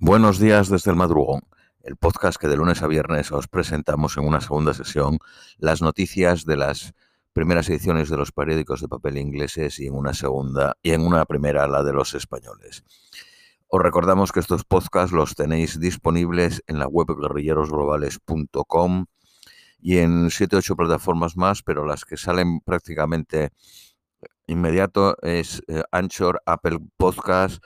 Buenos días desde el madrugón, el podcast que de lunes a viernes os presentamos en una segunda sesión las noticias de las primeras ediciones de los periódicos de papel ingleses y en una segunda y en una primera la de los españoles. Os recordamos que estos podcasts los tenéis disponibles en la web guerrillerosglobales.com y en 7 o 8 plataformas más, pero las que salen prácticamente inmediato es eh, Anchor, Apple Podcast,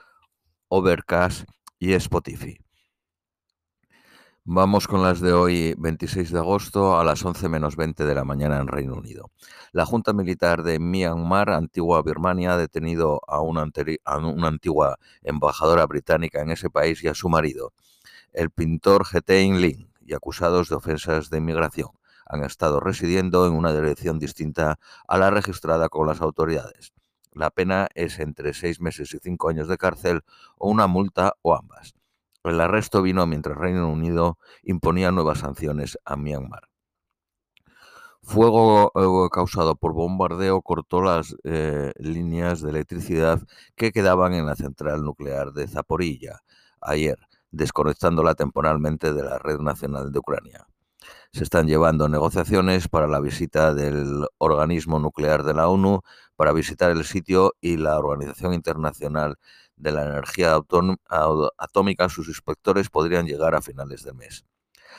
Overcast y Spotify. Vamos con las de hoy, 26 de agosto, a las 11 menos 20 de la mañana en Reino Unido. La Junta Militar de Myanmar, antigua Birmania, ha detenido a una, antigua embajadora británica en ese país y a su marido, el pintor Getain Lin, y acusados de ofensas de inmigración. Han estado residiendo en una dirección distinta a la registrada con las autoridades. La pena es entre seis meses y cinco años de cárcel o una multa o ambas. El arresto vino mientras Reino Unido imponía nuevas sanciones a Myanmar. Fuego eh, causado por bombardeo cortó las eh, líneas de electricidad que quedaban en la central nuclear de Zaporilla ayer, desconectándola temporalmente de la red nacional de Ucrania se están llevando negociaciones para la visita del organismo nuclear de la ONU, para visitar el sitio y la Organización Internacional de la Energía Atómica, sus inspectores podrían llegar a finales del mes.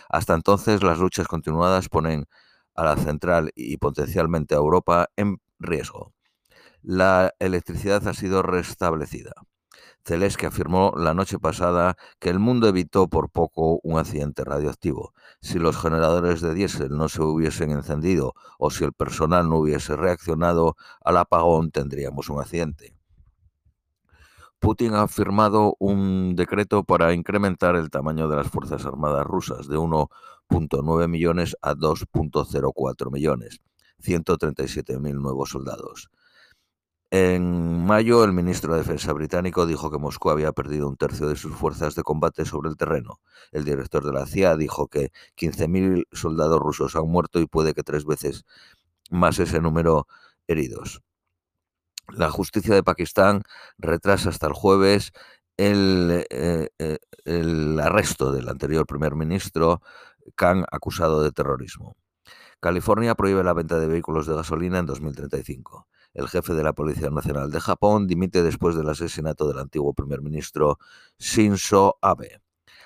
Hasta entonces, las luchas continuadas ponen a la central y potencialmente a Europa en riesgo. La electricidad ha sido restablecida. Zelensky afirmó la noche pasada que el mundo evitó por poco un accidente radioactivo. Si los generadores de diésel no se hubiesen encendido o si el personal no hubiese reaccionado al apagón, tendríamos un accidente. Putin ha firmado un decreto para incrementar el tamaño de las Fuerzas Armadas rusas de 1.9 millones a 2.04 millones, 137.000 nuevos soldados. En mayo, el ministro de Defensa británico dijo que Moscú había perdido un tercio de sus fuerzas de combate sobre el terreno. El director de la CIA dijo que 15.000 soldados rusos han muerto y puede que tres veces más ese número heridos. La justicia de Pakistán retrasa hasta el jueves el, eh, eh, el arresto del anterior primer ministro Khan acusado de terrorismo. California prohíbe la venta de vehículos de gasolina en 2035. El jefe de la Policía Nacional de Japón dimite después del asesinato del antiguo primer ministro Shinzo Abe.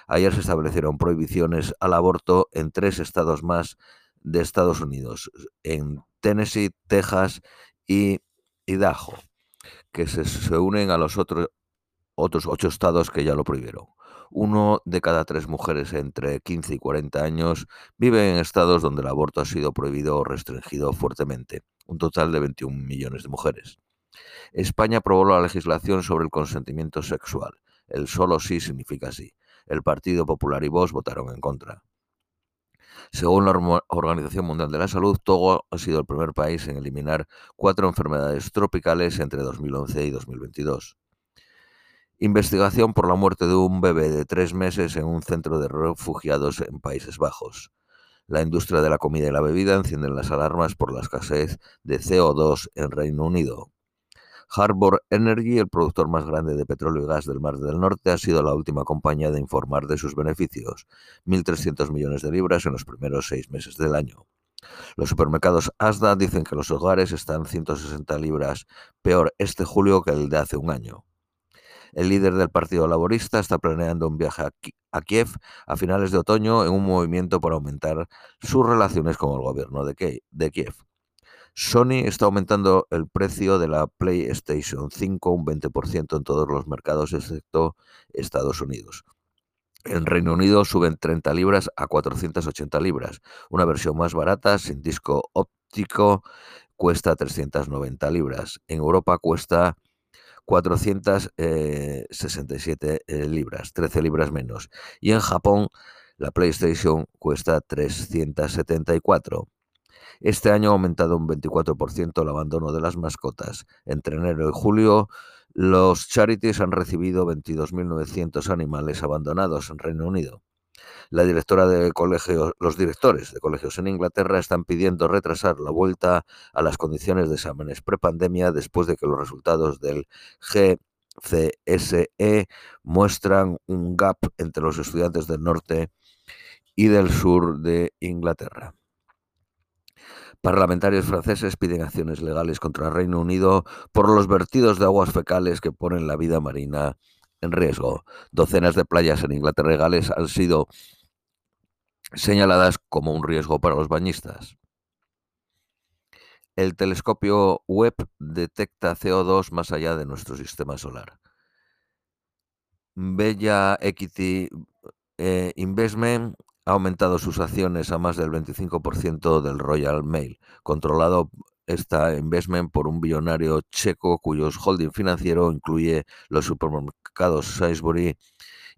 Ayer se establecieron prohibiciones al aborto en tres estados más de Estados Unidos, en Tennessee, Texas y Idaho, que se, unen a los otros, otros ocho estados que ya lo prohibieron. Uno de cada tres mujeres entre 15 y 40 años vive en estados donde el aborto ha sido prohibido o restringido fuertemente, un total de 21 millones de mujeres. España aprobó la legislación sobre el consentimiento sexual. El solo sí significa sí. El Partido Popular y Vox votaron en contra. Según la Organización Mundial de la Salud, Togo ha sido el primer país en eliminar cuatro enfermedades tropicales entre 2011 y 2022. Investigación por la muerte de un bebé de tres meses en un centro de refugiados en Países Bajos. La industria de la comida y la bebida encienden las alarmas por la escasez de CO2 en Reino Unido. Harbour Energy, el productor más grande de petróleo y gas del Mar del Norte, ha sido la última compañía de informar de sus beneficios, 1.300 millones de libras en los primeros seis meses del año. Los supermercados Asda dicen que los hogares están 160 libras peor este julio que el de hace un año. El líder del Partido Laborista está planeando un viaje a, Kiev a finales de otoño en un movimiento para aumentar sus relaciones con el gobierno de, Kiev. Sony está aumentando el precio de la PlayStation 5 un 20% en todos los mercados excepto Estados Unidos. En Reino Unido suben 30 libras a 480 libras. Una versión más barata, sin disco óptico, cuesta 390 libras. En Europa cuesta 467 eh, eh, libras, 13 libras menos. Y en Japón la PlayStation cuesta 374. Este año ha aumentado un 24% el abandono de las mascotas. Entre enero y julio, los charities han recibido 22.900 animales abandonados en Reino Unido. La directora de colegios, los directores de colegios en Inglaterra están pidiendo retrasar la vuelta a las condiciones de exámenes prepandemia después de que los resultados del CSE muestran un gap entre los estudiantes del norte y del sur de Inglaterra. Parlamentarios franceses piden acciones legales contra el Reino Unido por los vertidos de aguas fecales que ponen la vida marina en riesgo. Docenas de playas en Inglaterra y Gales han sido señaladas como un riesgo para los bañistas. El telescopio Webb detecta CO2 más allá de nuestro sistema solar. Bella Equity eh, Investment ha aumentado sus acciones a más del 25% del Royal Mail, controlado esta investment por un billonario checo cuyos holding financiero incluye los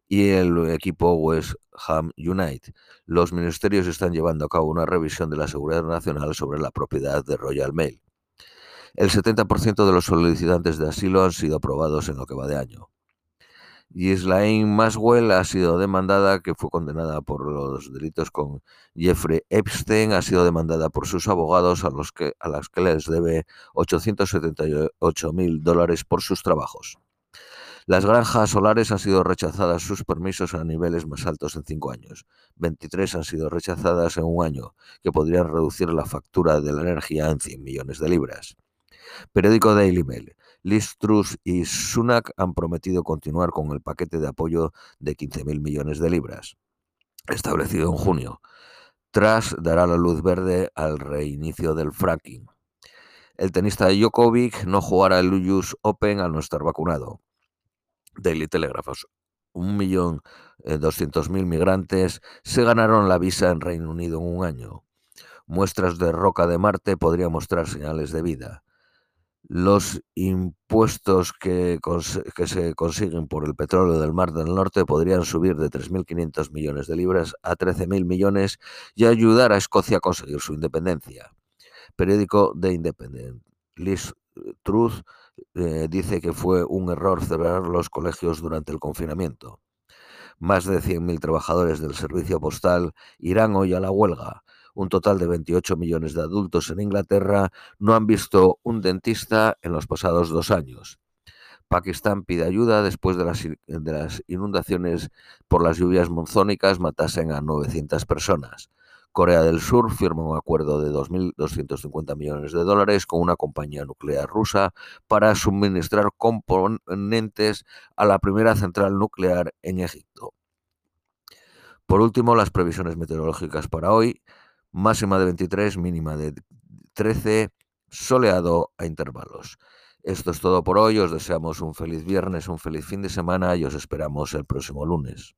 y el equipo West Ham United. Los ministerios están llevando a cabo una revisión de la seguridad nacional sobre la propiedad de Royal Mail. El 70% de los solicitantes de asilo han sido aprobados en lo que va de año. Ghislaine Maswell ha sido demandada, que fue condenada por los delitos con Jeffrey Epstein, ha sido demandada por sus abogados a los que, a las que les debe 878 mil dólares por sus trabajos. Las granjas solares han sido rechazadas sus permisos a niveles más altos en cinco años. 23 han sido rechazadas en un año, que podrían reducir la factura de la energía en 100 millones de libras. Periódico Daily Mail. Liz Truss y Sunak han prometido continuar con el paquete de apoyo de 15.000 millones de libras, establecido en junio. Truss dará la luz verde al reinicio del fracking. El tenista Djokovic no jugará el US Open al no estar vacunado. Daily Telegraph. Un millón eh, doscientos mil migrantes se ganaron la visa en Reino Unido en un año. Muestras de roca de Marte podrían mostrar señales de vida los impuestos que, se consiguen por el petróleo del Mar del Norte podrían subir de 3.500 millones de libras a 13.000 millones y ayudar a Escocia a conseguir su independencia. Periódico The Independent. Liz Truth eh, dice que fue un error cerrar los colegios durante el confinamiento. Más de 100.000 trabajadores del servicio postal irán hoy a la huelga un total de 28 millones de adultos en Inglaterra no han visto un dentista en los pasados dos años. Pakistán pide ayuda después de las, de las inundaciones por las lluvias monzónicas matasen a 900 personas. Corea del Sur firma un acuerdo de 2.250 millones de dólares con una compañía nuclear rusa para suministrar componentes a la primera central nuclear en Egipto. Por último, las previsiones meteorológicas para hoy máxima de 23, mínima de 13, soleado a intervalos. Esto es todo por hoy, os deseamos un feliz viernes, un feliz fin de semana y os esperamos el próximo lunes.